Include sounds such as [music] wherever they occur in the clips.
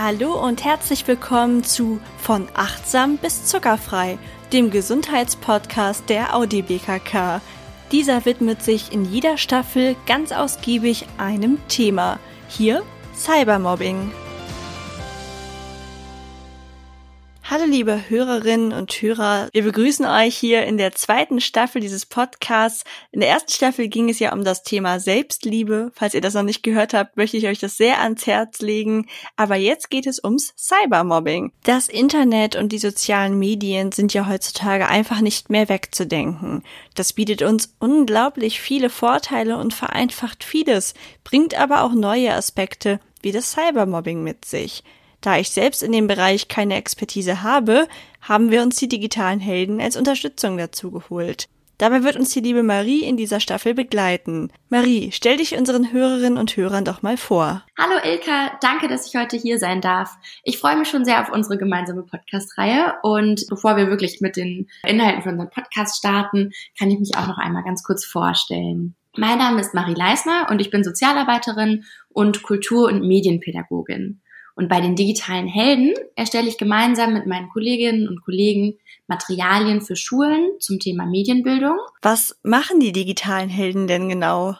Hallo und herzlich willkommen zu Von achtsam bis zuckerfrei, dem Gesundheitspodcast der Audi BKK. Dieser widmet sich in jeder Staffel ganz ausgiebig einem Thema. Hier Cybermobbing. Hallo liebe Hörerinnen und Hörer, wir begrüßen euch hier in der zweiten Staffel dieses Podcasts. In der ersten Staffel ging es ja um das Thema Selbstliebe. Falls ihr das noch nicht gehört habt, möchte ich euch das sehr ans Herz legen. Aber jetzt geht es ums Cybermobbing. Das Internet und die sozialen Medien sind ja heutzutage einfach nicht mehr wegzudenken. Das bietet uns unglaublich viele Vorteile und vereinfacht vieles, bringt aber auch neue Aspekte wie das Cybermobbing mit sich. Da ich selbst in dem Bereich keine Expertise habe, haben wir uns die digitalen Helden als Unterstützung dazu geholt. Dabei wird uns die liebe Marie in dieser Staffel begleiten. Marie, stell dich unseren Hörerinnen und Hörern doch mal vor. Hallo Ilka, danke, dass ich heute hier sein darf. Ich freue mich schon sehr auf unsere gemeinsame Podcast-Reihe und bevor wir wirklich mit den Inhalten von unserem Podcast starten, kann ich mich auch noch einmal ganz kurz vorstellen. Mein Name ist Marie Leisner und ich bin Sozialarbeiterin und Kultur- und Medienpädagogin. Und bei den digitalen Helden erstelle ich gemeinsam mit meinen Kolleginnen und Kollegen Materialien für Schulen zum Thema Medienbildung. Was machen die digitalen Helden denn genau?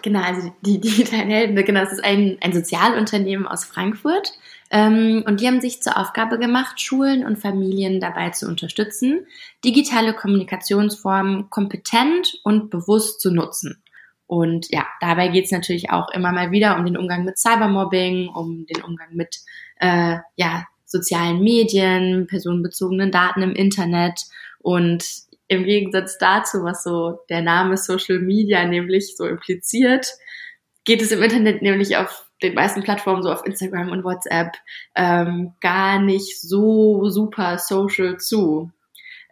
Genau, also die digitalen Helden, genau, das ist ein, ein Sozialunternehmen aus Frankfurt. Ähm, und die haben sich zur Aufgabe gemacht, Schulen und Familien dabei zu unterstützen, digitale Kommunikationsformen kompetent und bewusst zu nutzen. Und ja, dabei geht es natürlich auch immer mal wieder um den Umgang mit Cybermobbing, um den Umgang mit äh, ja, sozialen Medien, personenbezogenen Daten im Internet und im Gegensatz dazu, was so der Name Social Media nämlich so impliziert, geht es im Internet nämlich auf den meisten Plattformen, so auf Instagram und WhatsApp, ähm, gar nicht so super social zu.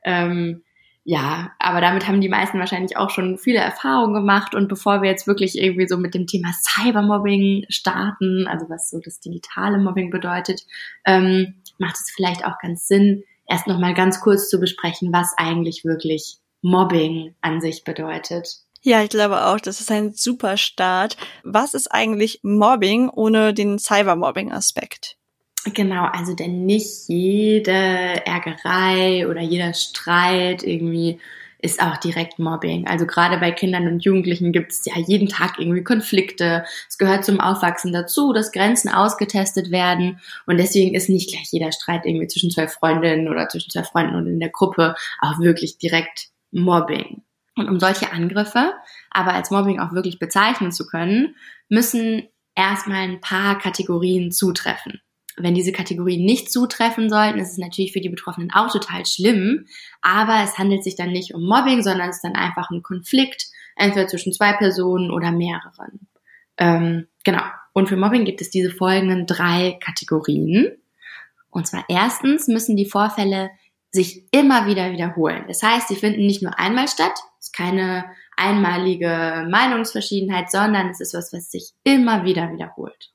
Ähm, ja, aber damit haben die meisten wahrscheinlich auch schon viele Erfahrungen gemacht. Und bevor wir jetzt wirklich irgendwie so mit dem Thema Cybermobbing starten, also was so das digitale Mobbing bedeutet, ähm, macht es vielleicht auch ganz Sinn, erst nochmal ganz kurz zu besprechen, was eigentlich wirklich Mobbing an sich bedeutet. Ja, ich glaube auch, das ist ein super Start. Was ist eigentlich Mobbing ohne den Cybermobbing-Aspekt? Genau, also denn nicht jede Ärgerei oder jeder Streit irgendwie ist auch direkt Mobbing. Also gerade bei Kindern und Jugendlichen gibt es ja jeden Tag irgendwie Konflikte. Es gehört zum Aufwachsen dazu, dass Grenzen ausgetestet werden. Und deswegen ist nicht gleich jeder Streit irgendwie zwischen zwei Freundinnen oder zwischen zwei Freunden und in der Gruppe auch wirklich direkt Mobbing. Und um solche Angriffe aber als Mobbing auch wirklich bezeichnen zu können, müssen erstmal ein paar Kategorien zutreffen wenn diese Kategorien nicht zutreffen sollten, ist es natürlich für die Betroffenen auch total schlimm. Aber es handelt sich dann nicht um Mobbing, sondern es ist dann einfach ein Konflikt, entweder zwischen zwei Personen oder mehreren. Ähm, genau. Und für Mobbing gibt es diese folgenden drei Kategorien. Und zwar erstens müssen die Vorfälle sich immer wieder wiederholen. Das heißt, sie finden nicht nur einmal statt. Es ist keine einmalige Meinungsverschiedenheit, sondern es ist was, was sich immer wieder wiederholt.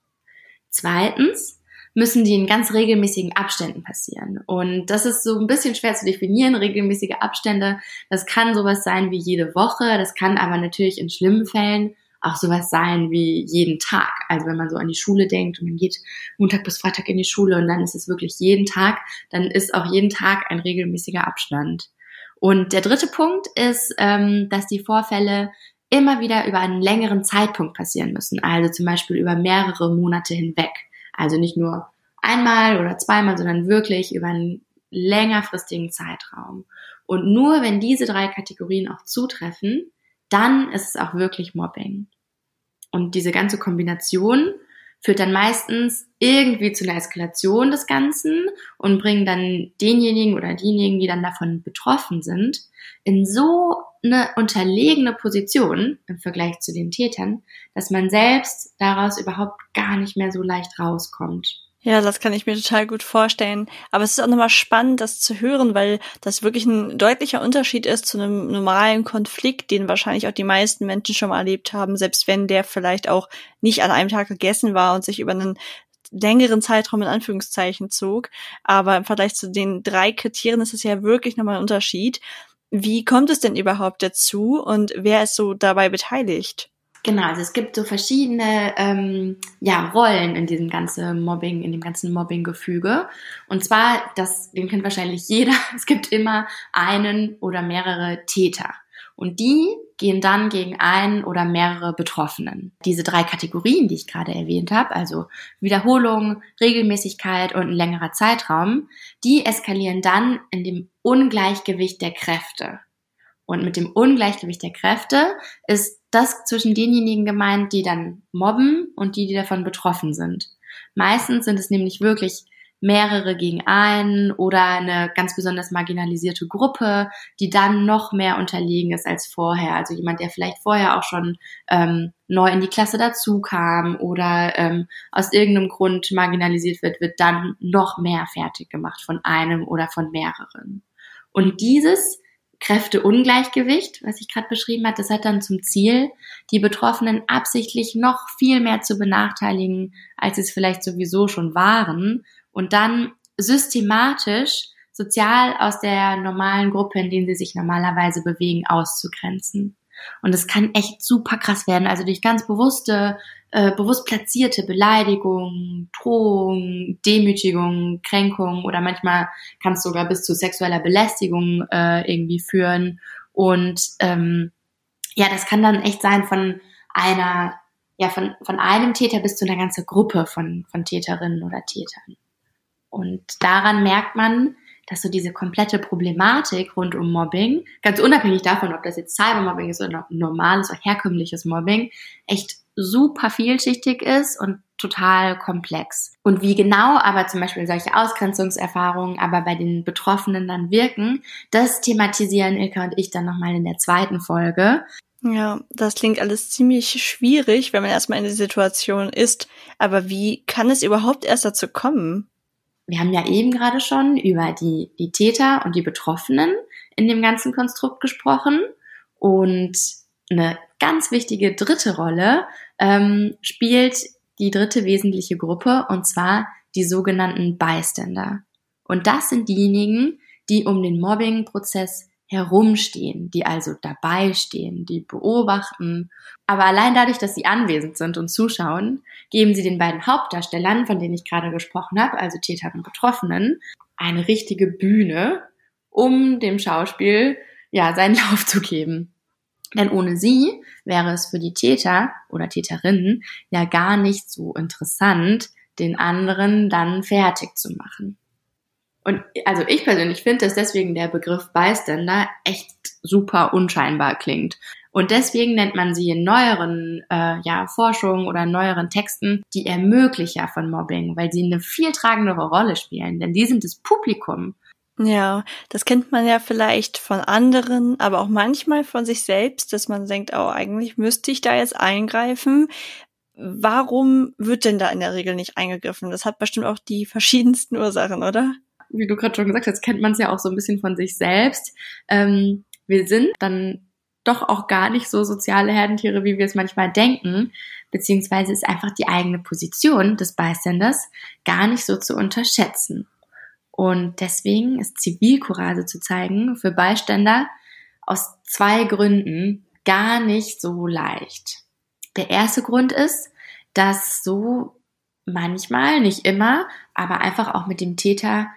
Zweitens, müssen die in ganz regelmäßigen Abständen passieren. Und das ist so ein bisschen schwer zu definieren, regelmäßige Abstände. Das kann sowas sein wie jede Woche, das kann aber natürlich in schlimmen Fällen auch sowas sein wie jeden Tag. Also wenn man so an die Schule denkt und man geht Montag bis Freitag in die Schule und dann ist es wirklich jeden Tag, dann ist auch jeden Tag ein regelmäßiger Abstand. Und der dritte Punkt ist, ähm, dass die Vorfälle immer wieder über einen längeren Zeitpunkt passieren müssen, also zum Beispiel über mehrere Monate hinweg. Also nicht nur einmal oder zweimal, sondern wirklich über einen längerfristigen Zeitraum. Und nur wenn diese drei Kategorien auch zutreffen, dann ist es auch wirklich Mobbing. Und diese ganze Kombination führt dann meistens irgendwie zu einer Eskalation des Ganzen und bringen dann denjenigen oder diejenigen, die dann davon betroffen sind, in so eine unterlegene Position im Vergleich zu den Tätern, dass man selbst daraus überhaupt gar nicht mehr so leicht rauskommt. Ja, das kann ich mir total gut vorstellen. Aber es ist auch nochmal spannend, das zu hören, weil das wirklich ein deutlicher Unterschied ist zu einem normalen Konflikt, den wahrscheinlich auch die meisten Menschen schon mal erlebt haben, selbst wenn der vielleicht auch nicht an einem Tag gegessen war und sich über einen längeren Zeitraum in Anführungszeichen zog. Aber im Vergleich zu den drei Kriterien ist es ja wirklich nochmal ein Unterschied. Wie kommt es denn überhaupt dazu und wer ist so dabei beteiligt? Genau, also es gibt so verschiedene ähm, ja, Rollen in diesem ganzen Mobbing, in dem ganzen Mobbing-Gefüge. Und zwar, das, den kennt wahrscheinlich jeder, [laughs] es gibt immer einen oder mehrere Täter. Und die gehen dann gegen einen oder mehrere Betroffenen. Diese drei Kategorien, die ich gerade erwähnt habe, also Wiederholung, Regelmäßigkeit und ein längerer Zeitraum, die eskalieren dann in dem Ungleichgewicht der Kräfte. Und mit dem Ungleichgewicht der Kräfte ist das zwischen denjenigen gemeint, die dann mobben und die, die davon betroffen sind. Meistens sind es nämlich wirklich mehrere gegen einen oder eine ganz besonders marginalisierte Gruppe, die dann noch mehr unterlegen ist als vorher. Also jemand, der vielleicht vorher auch schon ähm, neu in die Klasse dazu kam oder ähm, aus irgendeinem Grund marginalisiert wird, wird dann noch mehr fertig gemacht von einem oder von mehreren. Und dieses Kräfteungleichgewicht, was ich gerade beschrieben habe, das hat dann zum Ziel, die Betroffenen absichtlich noch viel mehr zu benachteiligen, als sie es vielleicht sowieso schon waren und dann systematisch sozial aus der normalen Gruppe, in denen sie sich normalerweise bewegen, auszugrenzen. Und es kann echt super krass werden. Also durch ganz bewusste, äh, bewusst platzierte Beleidigung, Drohung, Demütigung, Kränkung oder manchmal kann es sogar bis zu sexueller Belästigung äh, irgendwie führen. Und ähm, ja, das kann dann echt sein von einer, ja, von, von einem Täter bis zu einer ganzen Gruppe von, von Täterinnen oder Tätern. Und daran merkt man, dass so diese komplette Problematik rund um Mobbing, ganz unabhängig davon, ob das jetzt Cybermobbing ist oder normales oder herkömmliches Mobbing, echt super vielschichtig ist und total komplex. Und wie genau aber zum Beispiel solche Ausgrenzungserfahrungen aber bei den Betroffenen dann wirken, das thematisieren Ilka und ich dann nochmal in der zweiten Folge. Ja, das klingt alles ziemlich schwierig, wenn man erstmal in der Situation ist. Aber wie kann es überhaupt erst dazu kommen? Wir haben ja eben gerade schon über die, die Täter und die Betroffenen in dem ganzen Konstrukt gesprochen. Und eine ganz wichtige dritte Rolle ähm, spielt die dritte wesentliche Gruppe, und zwar die sogenannten Bystander. Und das sind diejenigen, die um den Mobbing-Prozess herumstehen, die also dabei stehen, die beobachten. Aber allein dadurch, dass sie anwesend sind und zuschauen, geben sie den beiden Hauptdarstellern, von denen ich gerade gesprochen habe, also Täter und Betroffenen, eine richtige Bühne, um dem Schauspiel ja seinen [laughs] Lauf zu geben. Denn ohne sie wäre es für die Täter oder Täterinnen ja gar nicht so interessant, den anderen dann fertig zu machen. Und also ich persönlich finde, dass deswegen der Begriff Bystander echt super unscheinbar klingt. Und deswegen nennt man sie in neueren äh, ja, Forschungen oder neueren Texten die Ermöglicher von Mobbing, weil sie eine viel tragendere Rolle spielen, denn die sind das Publikum. Ja, das kennt man ja vielleicht von anderen, aber auch manchmal von sich selbst, dass man denkt, oh, eigentlich müsste ich da jetzt eingreifen. Warum wird denn da in der Regel nicht eingegriffen? Das hat bestimmt auch die verschiedensten Ursachen, oder? Wie du gerade schon gesagt hast, kennt man es ja auch so ein bisschen von sich selbst. Ähm, wir sind dann doch auch gar nicht so soziale Herdentiere, wie wir es manchmal denken, beziehungsweise ist einfach die eigene Position des Bystanders gar nicht so zu unterschätzen. Und deswegen ist Zivilcourage zu zeigen für Beiständer aus zwei Gründen gar nicht so leicht. Der erste Grund ist, dass so manchmal, nicht immer, aber einfach auch mit dem Täter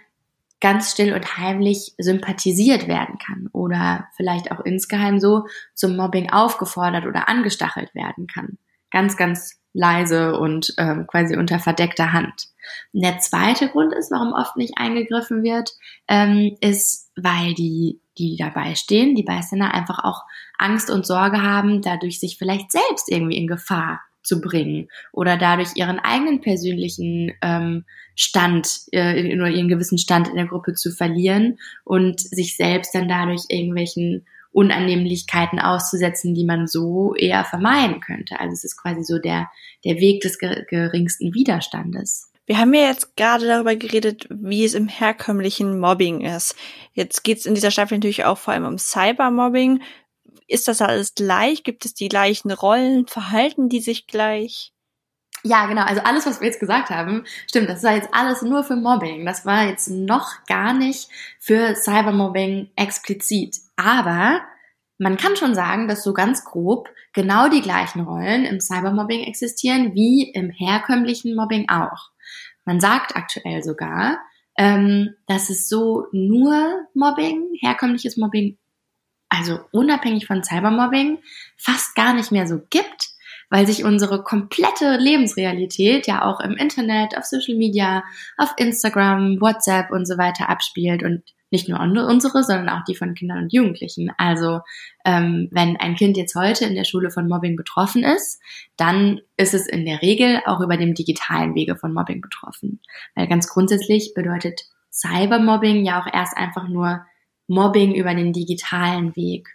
ganz still und heimlich sympathisiert werden kann oder vielleicht auch insgeheim so zum Mobbing aufgefordert oder angestachelt werden kann. Ganz, ganz leise und ähm, quasi unter verdeckter Hand. Und der zweite Grund ist, warum oft nicht eingegriffen wird, ähm, ist, weil die, die dabei stehen, die Beiständer einfach auch Angst und Sorge haben, dadurch sich vielleicht selbst irgendwie in Gefahr zu bringen oder dadurch ihren eigenen persönlichen ähm, Stand äh, oder ihren gewissen Stand in der Gruppe zu verlieren und sich selbst dann dadurch irgendwelchen Unannehmlichkeiten auszusetzen, die man so eher vermeiden könnte. Also es ist quasi so der, der Weg des geringsten Widerstandes. Wir haben ja jetzt gerade darüber geredet, wie es im herkömmlichen Mobbing ist. Jetzt geht es in dieser Staffel natürlich auch vor allem um Cybermobbing. Ist das alles gleich? Gibt es die gleichen Rollen? Verhalten die sich gleich? Ja, genau. Also alles, was wir jetzt gesagt haben, stimmt. Das war jetzt alles nur für Mobbing. Das war jetzt noch gar nicht für Cybermobbing explizit. Aber man kann schon sagen, dass so ganz grob genau die gleichen Rollen im Cybermobbing existieren wie im herkömmlichen Mobbing auch. Man sagt aktuell sogar, ähm, dass es so nur Mobbing, herkömmliches Mobbing, also unabhängig von Cybermobbing, fast gar nicht mehr so gibt, weil sich unsere komplette Lebensrealität ja auch im Internet, auf Social Media, auf Instagram, WhatsApp und so weiter abspielt und nicht nur unsere, sondern auch die von Kindern und Jugendlichen. Also ähm, wenn ein Kind jetzt heute in der Schule von Mobbing betroffen ist, dann ist es in der Regel auch über dem digitalen Wege von Mobbing betroffen. Weil ganz grundsätzlich bedeutet Cybermobbing ja auch erst einfach nur Mobbing über den digitalen Weg.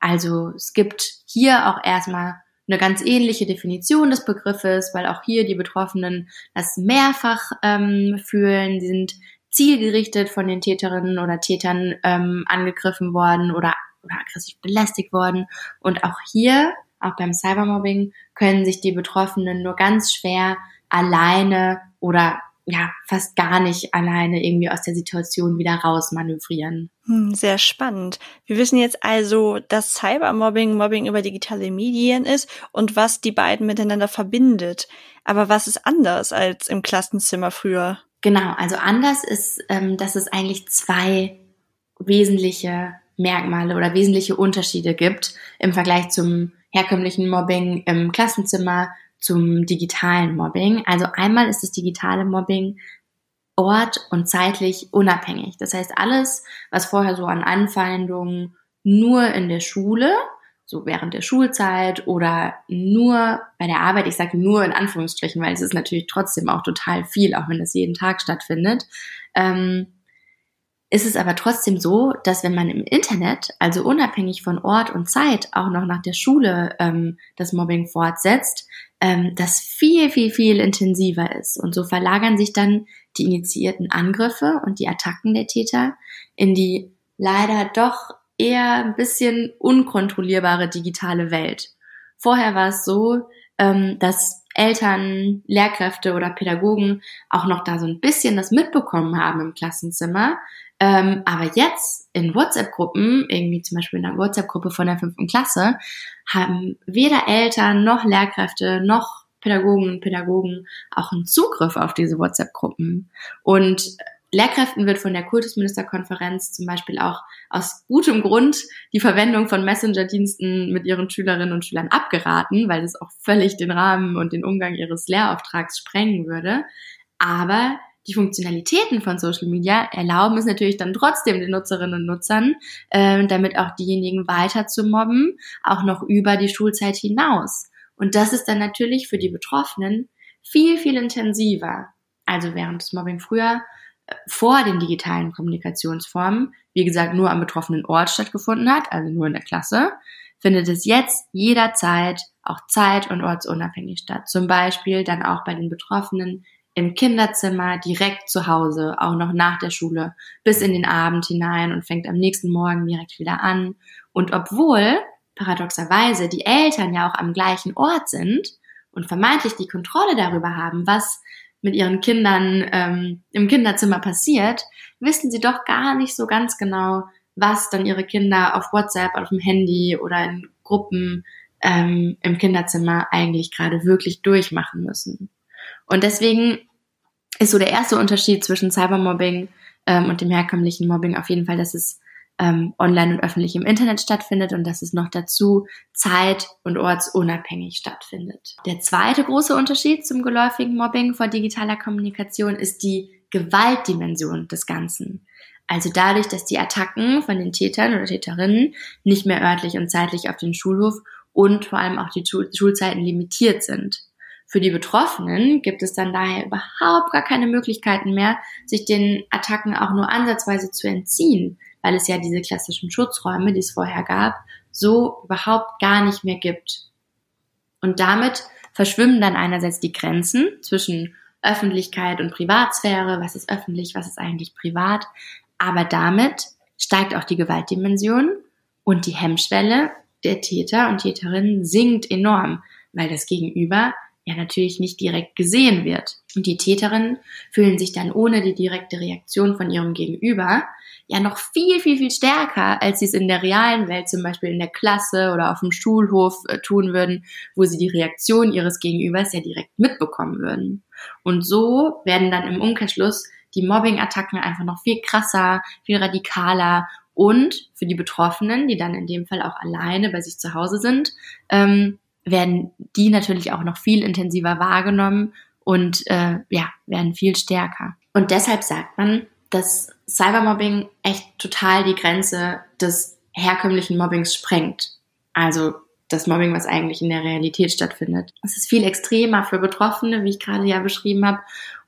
Also es gibt hier auch erstmal eine ganz ähnliche Definition des Begriffes, weil auch hier die Betroffenen das mehrfach ähm, fühlen. Sie sind zielgerichtet von den Täterinnen oder Tätern ähm, angegriffen worden oder, oder aggressiv belästigt worden. Und auch hier, auch beim Cybermobbing, können sich die Betroffenen nur ganz schwer alleine oder ja, fast gar nicht alleine irgendwie aus der Situation wieder rausmanövrieren. Hm, sehr spannend. Wir wissen jetzt also, dass Cybermobbing Mobbing über digitale Medien ist und was die beiden miteinander verbindet. Aber was ist anders als im Klassenzimmer früher? Genau, also anders ist, ähm, dass es eigentlich zwei wesentliche Merkmale oder wesentliche Unterschiede gibt im Vergleich zum herkömmlichen Mobbing im Klassenzimmer zum digitalen Mobbing. Also einmal ist das digitale Mobbing ort- und zeitlich unabhängig. Das heißt, alles, was vorher so an Anfeindungen nur in der Schule so während der Schulzeit oder nur bei der Arbeit. Ich sage nur in Anführungsstrichen, weil es ist natürlich trotzdem auch total viel, auch wenn das jeden Tag stattfindet. Ähm, ist es aber trotzdem so, dass wenn man im Internet, also unabhängig von Ort und Zeit, auch noch nach der Schule ähm, das Mobbing fortsetzt, ähm, das viel, viel, viel intensiver ist. Und so verlagern sich dann die initiierten Angriffe und die Attacken der Täter in die leider doch eher ein bisschen unkontrollierbare digitale Welt. Vorher war es so, ähm, dass Eltern, Lehrkräfte oder Pädagogen auch noch da so ein bisschen das mitbekommen haben im Klassenzimmer. Ähm, aber jetzt in WhatsApp-Gruppen, irgendwie zum Beispiel in einer WhatsApp-Gruppe von der fünften Klasse, haben weder Eltern noch Lehrkräfte noch Pädagogen und Pädagogen auch einen Zugriff auf diese WhatsApp-Gruppen. Und Lehrkräften wird von der Kultusministerkonferenz zum Beispiel auch aus gutem Grund die Verwendung von Messenger-Diensten mit ihren Schülerinnen und Schülern abgeraten, weil es auch völlig den Rahmen und den Umgang ihres Lehrauftrags sprengen würde. Aber die Funktionalitäten von Social Media erlauben es natürlich dann trotzdem den Nutzerinnen und Nutzern, äh, damit auch diejenigen weiter zu mobben, auch noch über die Schulzeit hinaus. Und das ist dann natürlich für die Betroffenen viel, viel intensiver. Also während das Mobbing früher vor den digitalen Kommunikationsformen, wie gesagt, nur am betroffenen Ort stattgefunden hat, also nur in der Klasse, findet es jetzt jederzeit auch zeit- und ortsunabhängig statt. Zum Beispiel dann auch bei den Betroffenen im Kinderzimmer, direkt zu Hause, auch noch nach der Schule, bis in den Abend hinein und fängt am nächsten Morgen direkt wieder an. Und obwohl paradoxerweise die Eltern ja auch am gleichen Ort sind und vermeintlich die Kontrolle darüber haben, was mit ihren Kindern ähm, im Kinderzimmer passiert, wissen sie doch gar nicht so ganz genau, was dann ihre Kinder auf WhatsApp, auf dem Handy oder in Gruppen ähm, im Kinderzimmer eigentlich gerade wirklich durchmachen müssen. Und deswegen ist so der erste Unterschied zwischen Cybermobbing ähm, und dem herkömmlichen Mobbing auf jeden Fall, dass es ähm, online und öffentlich im Internet stattfindet und dass es noch dazu zeit- und ortsunabhängig stattfindet. Der zweite große Unterschied zum geläufigen Mobbing vor digitaler Kommunikation ist die Gewaltdimension des Ganzen. Also dadurch, dass die Attacken von den Tätern oder Täterinnen nicht mehr örtlich und zeitlich auf den Schulhof und vor allem auch die Schulzeiten limitiert sind. Für die Betroffenen gibt es dann daher überhaupt gar keine Möglichkeiten mehr, sich den Attacken auch nur ansatzweise zu entziehen, weil es ja diese klassischen Schutzräume, die es vorher gab, so überhaupt gar nicht mehr gibt. Und damit verschwimmen dann einerseits die Grenzen zwischen Öffentlichkeit und Privatsphäre, was ist öffentlich, was ist eigentlich privat, aber damit steigt auch die Gewaltdimension und die Hemmschwelle der Täter und Täterinnen sinkt enorm, weil das Gegenüber ja natürlich nicht direkt gesehen wird. Und die Täterinnen fühlen sich dann ohne die direkte Reaktion von ihrem Gegenüber ja noch viel, viel, viel stärker, als sie es in der realen Welt, zum Beispiel in der Klasse oder auf dem Schulhof äh, tun würden, wo sie die Reaktion ihres Gegenübers ja direkt mitbekommen würden. Und so werden dann im Umkehrschluss die Mobbing-Attacken einfach noch viel krasser, viel radikaler und für die Betroffenen, die dann in dem Fall auch alleine bei sich zu Hause sind, ähm, werden die natürlich auch noch viel intensiver wahrgenommen und äh, ja, werden viel stärker. Und deshalb sagt man, dass Cybermobbing echt total die Grenze des herkömmlichen Mobbings sprengt. Also das Mobbing, was eigentlich in der Realität stattfindet. Es ist viel extremer für Betroffene, wie ich gerade ja beschrieben habe.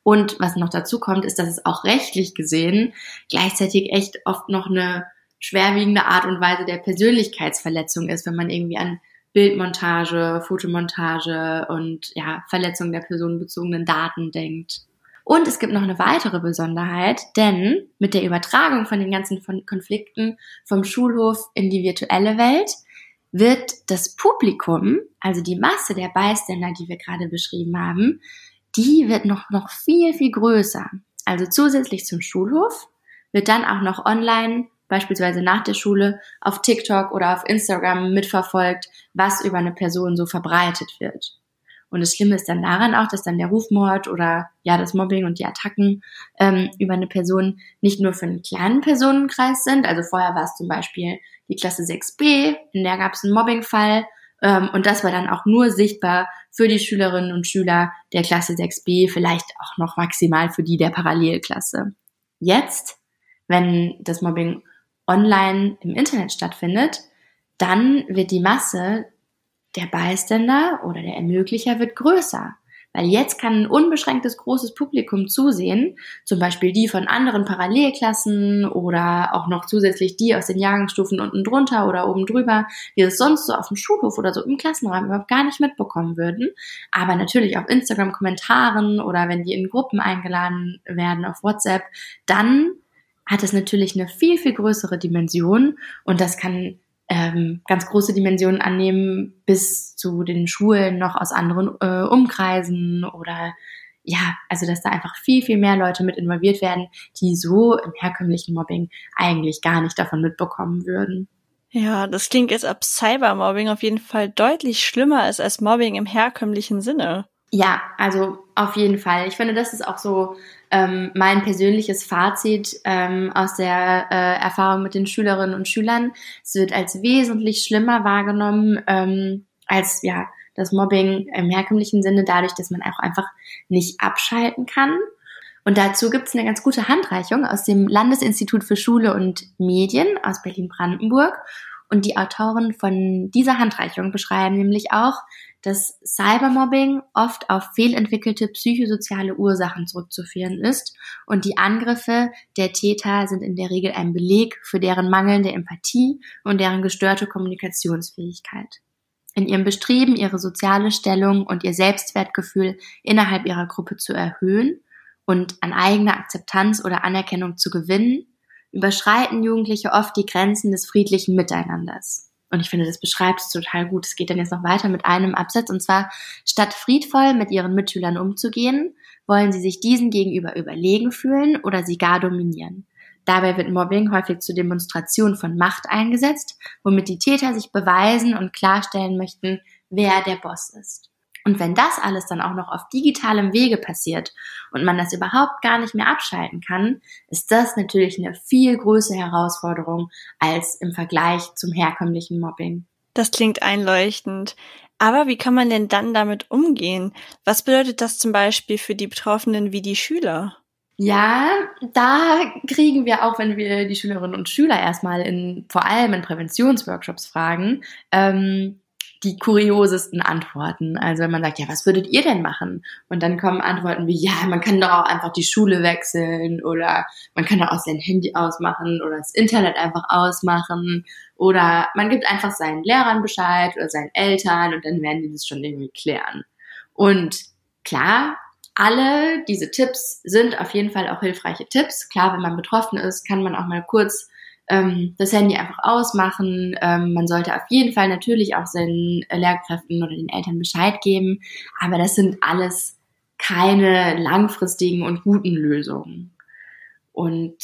Und was noch dazu kommt, ist, dass es auch rechtlich gesehen gleichzeitig echt oft noch eine schwerwiegende Art und Weise der Persönlichkeitsverletzung ist, wenn man irgendwie an Bildmontage, Fotomontage und ja, Verletzung der personenbezogenen Daten denkt. Und es gibt noch eine weitere Besonderheit, denn mit der Übertragung von den ganzen Konflikten vom Schulhof in die virtuelle Welt wird das Publikum, also die Masse der Beiständer, die wir gerade beschrieben haben, die wird noch, noch viel, viel größer. Also zusätzlich zum Schulhof wird dann auch noch online beispielsweise nach der Schule auf TikTok oder auf Instagram mitverfolgt, was über eine Person so verbreitet wird. Und das Schlimme ist dann daran auch, dass dann der Rufmord oder ja das Mobbing und die Attacken ähm, über eine Person nicht nur für einen kleinen Personenkreis sind. Also vorher war es zum Beispiel die Klasse 6b, in der gab es einen Mobbingfall ähm, und das war dann auch nur sichtbar für die Schülerinnen und Schüler der Klasse 6b, vielleicht auch noch maximal für die der Parallelklasse. Jetzt, wenn das Mobbing online im Internet stattfindet, dann wird die Masse der Beiständer oder der Ermöglicher wird größer. Weil jetzt kann ein unbeschränktes großes Publikum zusehen, zum Beispiel die von anderen Parallelklassen oder auch noch zusätzlich die aus den Jahrgangsstufen unten drunter oder oben drüber, die es sonst so auf dem Schulhof oder so im Klassenraum überhaupt gar nicht mitbekommen würden. Aber natürlich auf Instagram-Kommentaren oder wenn die in Gruppen eingeladen werden auf WhatsApp, dann hat es natürlich eine viel, viel größere Dimension und das kann ähm, ganz große Dimensionen annehmen bis zu den Schulen noch aus anderen äh, Umkreisen oder ja, also dass da einfach viel, viel mehr Leute mit involviert werden, die so im herkömmlichen Mobbing eigentlich gar nicht davon mitbekommen würden. Ja, das klingt jetzt ab Cybermobbing auf jeden Fall deutlich schlimmer ist als Mobbing im herkömmlichen Sinne. Ja, also auf jeden Fall. Ich finde, das ist auch so ähm, mein persönliches Fazit ähm, aus der äh, Erfahrung mit den Schülerinnen und Schülern. Es wird als wesentlich schlimmer wahrgenommen ähm, als ja das Mobbing im herkömmlichen Sinne, dadurch, dass man auch einfach nicht abschalten kann. Und dazu gibt es eine ganz gute Handreichung aus dem Landesinstitut für Schule und Medien aus Berlin-Brandenburg. Und die Autoren von dieser Handreichung beschreiben nämlich auch, dass Cybermobbing oft auf fehlentwickelte psychosoziale Ursachen zurückzuführen ist und die Angriffe der Täter sind in der Regel ein Beleg für deren mangelnde Empathie und deren gestörte Kommunikationsfähigkeit. In ihrem Bestreben, ihre soziale Stellung und ihr Selbstwertgefühl innerhalb ihrer Gruppe zu erhöhen und an eigener Akzeptanz oder Anerkennung zu gewinnen, überschreiten Jugendliche oft die Grenzen des friedlichen Miteinanders. Und ich finde, das beschreibt es total gut. Es geht dann jetzt noch weiter mit einem Absatz. Und zwar, statt friedvoll mit ihren Mitschülern umzugehen, wollen sie sich diesen gegenüber überlegen fühlen oder sie gar dominieren. Dabei wird Mobbing häufig zur Demonstration von Macht eingesetzt, womit die Täter sich beweisen und klarstellen möchten, wer der Boss ist. Und wenn das alles dann auch noch auf digitalem Wege passiert und man das überhaupt gar nicht mehr abschalten kann, ist das natürlich eine viel größere Herausforderung als im Vergleich zum herkömmlichen Mobbing. Das klingt einleuchtend. Aber wie kann man denn dann damit umgehen? Was bedeutet das zum Beispiel für die Betroffenen wie die Schüler? Ja, da kriegen wir auch, wenn wir die Schülerinnen und Schüler erstmal in, vor allem in Präventionsworkshops fragen, ähm, die kuriosesten Antworten. Also wenn man sagt, ja, was würdet ihr denn machen? Und dann kommen Antworten wie, ja, man kann doch auch einfach die Schule wechseln oder man kann doch auch sein Handy ausmachen oder das Internet einfach ausmachen oder man gibt einfach seinen Lehrern Bescheid oder seinen Eltern und dann werden die das schon irgendwie klären. Und klar, alle diese Tipps sind auf jeden Fall auch hilfreiche Tipps. Klar, wenn man betroffen ist, kann man auch mal kurz ähm, das Handy einfach ausmachen. Ähm, man sollte auf jeden Fall natürlich auch seinen Lehrkräften oder den Eltern Bescheid geben, aber das sind alles keine langfristigen und guten Lösungen. Und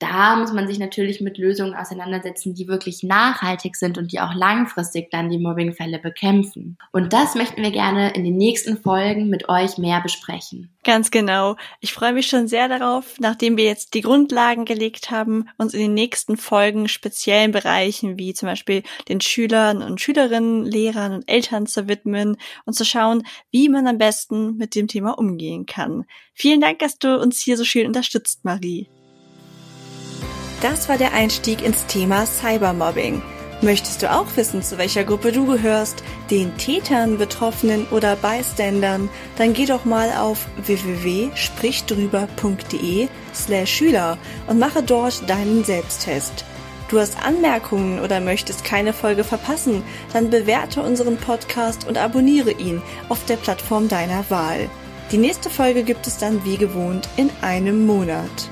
da muss man sich natürlich mit Lösungen auseinandersetzen, die wirklich nachhaltig sind und die auch langfristig dann die Mobbingfälle bekämpfen. Und das möchten wir gerne in den nächsten Folgen mit euch mehr besprechen. Ganz genau. Ich freue mich schon sehr darauf, nachdem wir jetzt die Grundlagen gelegt haben, uns in den nächsten Folgen speziellen Bereichen wie zum Beispiel den Schülern und Schülerinnen, Lehrern und Eltern zu widmen und zu schauen, wie man am besten mit dem Thema umgehen kann. Vielen Dank, dass du uns hier so schön unterstützt, Marie. Das war der Einstieg ins Thema Cybermobbing. Möchtest du auch wissen, zu welcher Gruppe du gehörst, den Tätern, Betroffenen oder Beistandern, dann geh doch mal auf www.sprichdrüber.de slash Schüler und mache dort deinen Selbsttest. Du hast Anmerkungen oder möchtest keine Folge verpassen, dann bewerte unseren Podcast und abonniere ihn auf der Plattform deiner Wahl. Die nächste Folge gibt es dann wie gewohnt in einem Monat.